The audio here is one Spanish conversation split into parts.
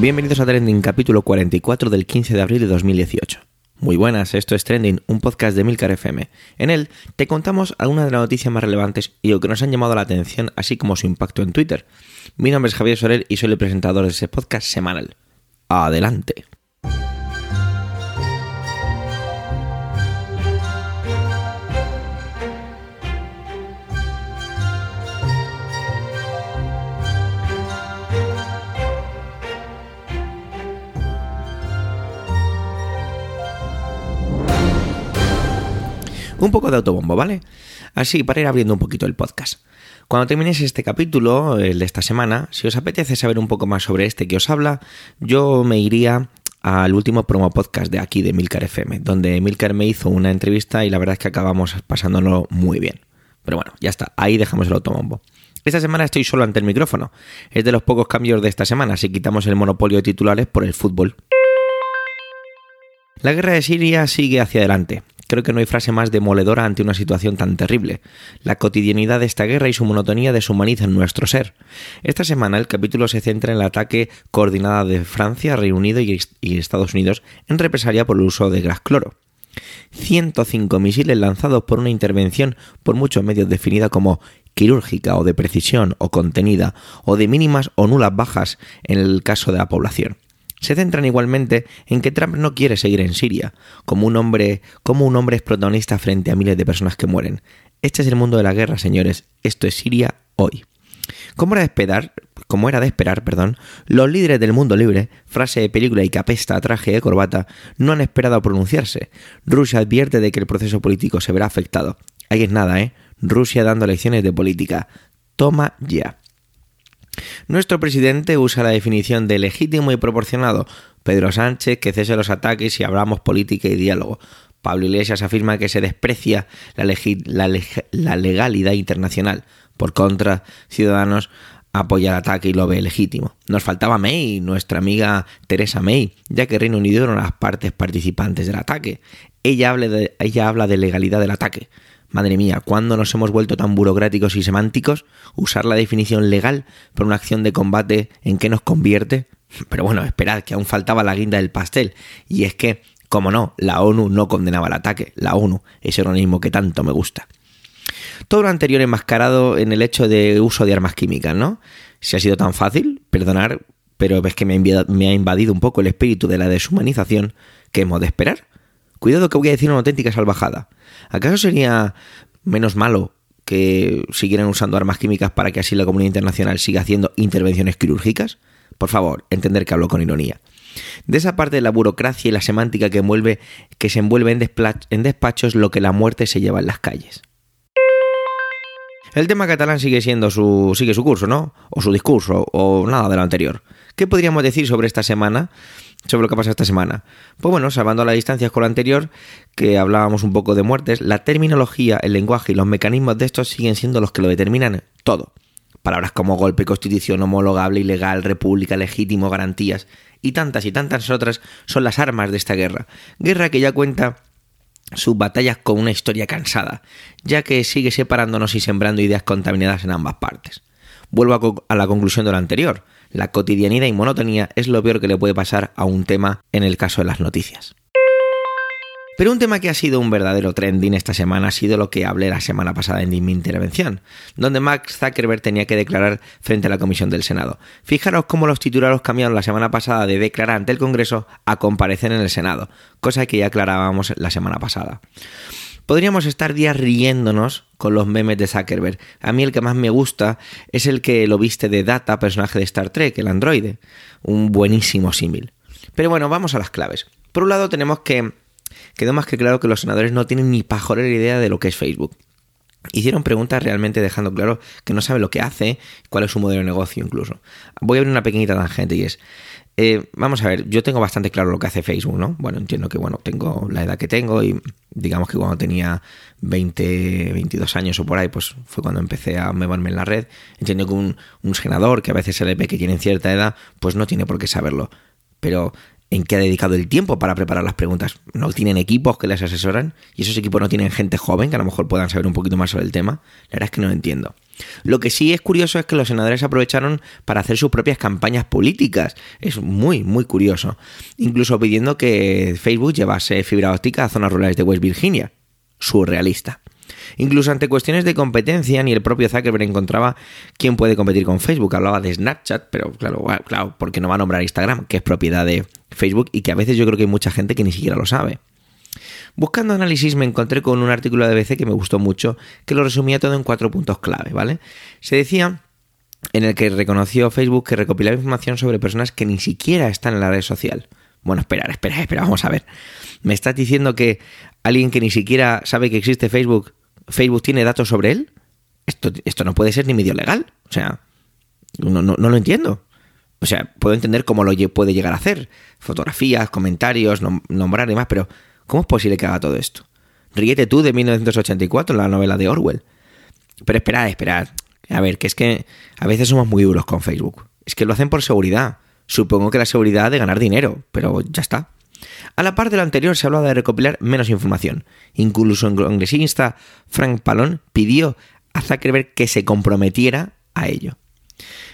Bienvenidos a Trending, capítulo 44 del 15 de abril de 2018. Muy buenas, esto es Trending, un podcast de Milcar FM. En él te contamos algunas de las noticias más relevantes y lo que nos han llamado la atención, así como su impacto en Twitter. Mi nombre es Javier Soler y soy el presentador de ese podcast semanal. Adelante. Un poco de autobombo, ¿vale? Así, para ir abriendo un poquito el podcast. Cuando termines este capítulo, el de esta semana, si os apetece saber un poco más sobre este que os habla, yo me iría al último promo podcast de aquí de Milcar FM, donde Milcar me hizo una entrevista y la verdad es que acabamos pasándolo muy bien. Pero bueno, ya está, ahí dejamos el automombo. Esta semana estoy solo ante el micrófono. Es de los pocos cambios de esta semana, si quitamos el monopolio de titulares por el fútbol. La guerra de Siria sigue hacia adelante. Creo que no hay frase más demoledora ante una situación tan terrible. La cotidianidad de esta guerra y su monotonía deshumanizan nuestro ser. Esta semana el capítulo se centra en el ataque coordinado de Francia, Reino Unido y, Estados Unidos en represalia por el uso de gas cloro. 105 misiles lanzados por una intervención por muchos medios definida como quirúrgica o de precisión o contenida o de mínimas o nulas bajas en el caso de la población se centran igualmente en que Trump no quiere seguir en Siria, como un hombre, como un hombre es protagonista frente a miles de personas que mueren. Este es el mundo de la guerra, señores. Esto es Siria hoy. Como era de esperar, como era de esperar, perdón, los líderes del mundo libre, frase de película y que apesta a traje de corbata, no han esperado a pronunciarse. Rusia advierte de que el proceso político se verá afectado. Ahí es nada, ¿eh? Rusia dando lecciones de política. Toma ya. Nuestro presidente usa la definición de legítimo y proporcionado. Pedro Sánchez que cese los ataques y hablamos política y diálogo. Pablo Iglesias afirma que se desprecia la, legalidad internacional. Por contra, Ciudadanos apoya el ataque y lo ve legítimo. Nos faltaba May, nuestra amiga Teresa May, ya que Reino Unido eran las partes participantes del ataque. Ella ella habla de legalidad del ataque. Madre mía, ¿cuándo nos hemos vuelto tan burocráticos y semánticos? Usar la definición legal para una acción de combate en qué nos convierte. Pero bueno, esperad, que aún faltaba la guinda del pastel. Y es que, como no, la ONU no condenaba el ataque. La ONU, ese organismo que tanto me gusta. Todo lo anterior enmascarado en el hecho de uso de armas químicas, ¿no? Si ha sido tan fácil, perdonar, pero es que me ha invadido un poco el espíritu de la deshumanización que hemos de esperar. Cuidado que voy a decir una auténtica salvajada. ¿Acaso sería menos malo que siguieran usando armas químicas para que así la comunidad internacional siga haciendo intervenciones quirúrgicas? Por favor, entender que hablo con ironía. De esa parte de la burocracia y la semántica que, envuelve, que se envuelve en, en despachos lo que la muerte se lleva en las calles. El tema catalán sigue siendo su sigue su curso, ¿no? O su discurso o nada de lo anterior. ¿Qué podríamos decir sobre esta semana? sobre lo que ha pasado esta semana. Pues bueno, salvando las distancias con lo anterior, que hablábamos un poco de muertes, la terminología, el lenguaje y los mecanismos de estos siguen siendo los que lo determinan todo. Palabras como golpe, constitución, homologable, ilegal, república, legítimo, garantías y tantas y tantas otras son las armas de esta guerra. Guerra que ya cuenta sus batallas con una historia cansada, ya que sigue separándonos y sembrando ideas contaminadas en ambas partes. Vuelvo a, la conclusión de lo anterior. La cotidianidad y monotonía es lo peor que le puede pasar a un tema en el caso de las noticias. Pero un tema que ha sido un verdadero trending esta semana ha sido lo que hablé la semana pasada en mi intervención, donde Max Zuckerberg tenía que declarar frente a la Comisión del Senado. Fijaros cómo los titulares cambiaron la semana pasada de declarar ante el Congreso a comparecer en el Senado, cosa que ya aclarábamos la semana pasada. Podríamos estar días riéndonos con los memes de Zuckerberg. A mí el que más me gusta es el que lo viste de Data, personaje de Star Trek, el androide. Un buenísimo símil. Pero bueno, vamos a las claves. Por un lado tenemos que... Quedó más que claro que los senadores no tienen ni pajolera idea de lo que es Facebook. Hicieron preguntas realmente dejando claro que no saben lo que hace, cuál es su modelo de negocio incluso. Voy a abrir una pequeñita tangente y es, eh, vamos a ver, yo tengo bastante claro lo que hace Facebook, ¿no? Bueno, entiendo que, bueno, tengo la edad que tengo y digamos que cuando tenía 20, 22 años o por ahí, pues fue cuando empecé a moverme en la red. Entiendo que un, senador que a veces se le ve que tiene cierta edad, pues no tiene por qué saberlo. Pero en qué ha dedicado el tiempo para preparar las preguntas. No tienen equipos que les asesoran y esos equipos no tienen gente joven que a lo mejor puedan saber un poquito más sobre el tema. La verdad es que no lo entiendo. Lo que sí es curioso es que los senadores aprovecharon para hacer sus propias campañas políticas. Es muy, muy curioso. Incluso pidiendo que Facebook llevase fibra óptica a zonas rurales de West Virginia. Surrealista. Incluso ante cuestiones de competencia, ni el propio Zuckerberg encontraba quién puede competir con Facebook. Hablaba de Snapchat, pero claro, claro, porque no va a nombrar Instagram, que es propiedad de Facebook y que a veces yo creo que hay mucha gente que ni siquiera lo sabe. Buscando análisis me encontré con un artículo de BBC que me gustó mucho, que lo resumía todo en cuatro puntos clave, ¿vale? Se decía en el que reconoció Facebook que recopilaba información sobre personas que ni siquiera están en la red social. Bueno, espera, espera, espera, vamos a ver. ¿Me estás diciendo que alguien que ni siquiera sabe que existe Facebook Facebook tiene datos sobre él, esto, esto no puede ser ni medio legal. O sea, no, no, lo entiendo. O sea, puedo entender cómo lo puede llegar a hacer. Fotografías, comentarios, nombrar y demás, pero ¿cómo es posible que haga todo esto? Ríete tú de 1984, la novela de Orwell. Pero esperad, esperad. A ver, que es que a veces somos muy duros con Facebook. Es que lo hacen por seguridad. Supongo que la seguridad de ganar dinero, pero ya está. A la par de lo anterior se hablaba de recopilar menos información. Incluso el congresista Frank Palón pidió a Zuckerberg que se comprometiera a ello.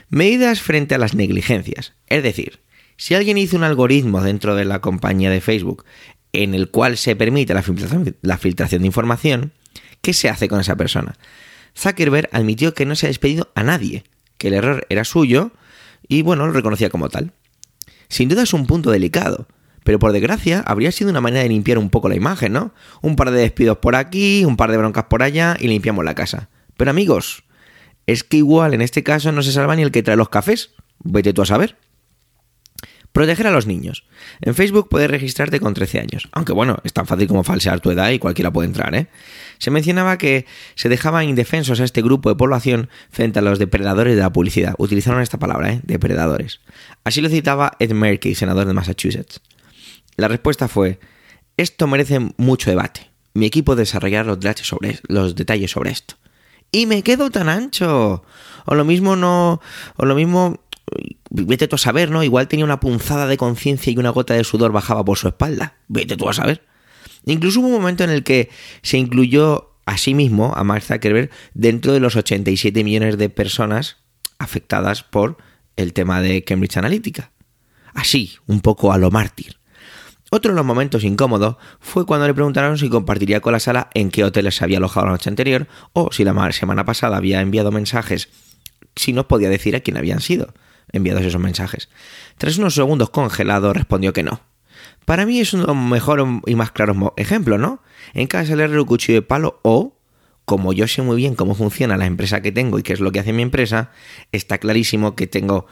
Medidas frente a las negligencias. Es decir, si alguien hizo un algoritmo dentro de la compañía de Facebook en el cual se permite la filtración, la filtración de información, ¿qué se hace con esa persona? Zuckerberg admitió que no se ha despedido a nadie, que el error era suyo y bueno, lo reconocía como tal. Sin duda es un punto delicado, pero por desgracia, habría sido una manera de limpiar un poco la imagen, ¿no? Un par de despidos por aquí, un par de broncas por allá y limpiamos la casa. Pero amigos, es que igual en este caso no se salva ni el que trae los cafés. Vete tú a saber. Proteger a los niños. En Facebook puedes registrarte con 13 años, aunque bueno, es tan fácil como falsear tu edad y cualquiera puede entrar, ¿eh? Se mencionaba que se dejaban indefensos a este grupo de población frente a los depredadores de la publicidad. Utilizaron esta palabra, ¿eh? Depredadores. Así lo citaba Ed Merkey, senador de Massachusetts. La respuesta fue, esto merece mucho debate. Mi equipo desarrollará los detalles sobre, los detalles sobre esto. Y me quedo tan ancho. O lo mismo no... O lo mismo... Vete tú a saber, ¿no? Igual tenía una punzada de conciencia y una gota de sudor bajaba por su espalda. Vete tú a saber. Incluso hubo un momento en el que se incluyó a sí mismo, a Mark Zuckerberg, dentro de los 87 millones de personas afectadas por el tema de Cambridge Analytica. Así, un poco a lo mártir. Otro de los momentos incómodos fue cuando le preguntaron si compartiría con la sala en qué hoteles se había alojado la noche anterior o si la semana pasada había enviado mensajes, si nos podía decir a quién habían sido enviados esos mensajes. Tras unos segundos congelado respondió que no. Para mí es uno de los mejores y más claros ejemplos, ¿no? En casa le el cuchillo de palo o, como yo sé muy bien cómo funciona la empresa que tengo y qué es lo que hace mi empresa, está clarísimo que tengo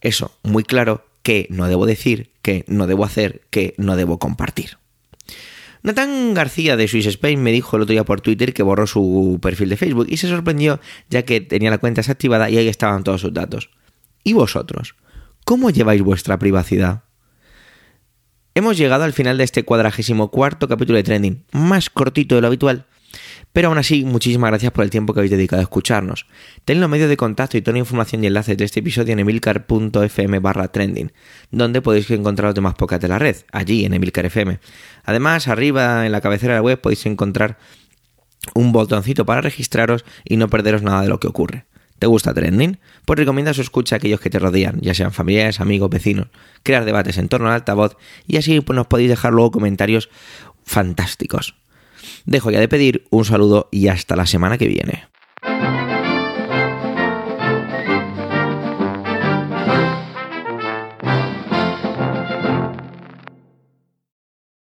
eso muy claro que no debo decir, que no debo hacer, que no debo compartir. Nathan García de Swiss Spain me dijo el otro día por Twitter que borró su perfil de Facebook y se sorprendió ya que tenía la cuenta desactivada y ahí estaban todos sus datos. ¿Y vosotros? ¿Cómo lleváis vuestra privacidad? Hemos llegado al final de este cuadragésimo cuarto capítulo de Trending, más cortito de lo habitual, pero aún así, muchísimas gracias por el tiempo que habéis dedicado a escucharnos. Tened los medios de contacto y toda la información y enlaces de este episodio en emilcar.fm barra trending, donde podéis encontrar los demás podcasts de la red, allí en Emilcar FM. Además, arriba en la cabecera de la web podéis encontrar un botoncito para registraros y no perderos nada de lo que ocurre. ¿Te gusta Trending? Pues recomienda su escucha a aquellos que te rodean, ya sean familiares, amigos, vecinos, crear debates en torno al altavoz y así pues, nos podéis dejar luego comentarios fantásticos. Dejo ya de pedir un saludo y hasta la semana que viene.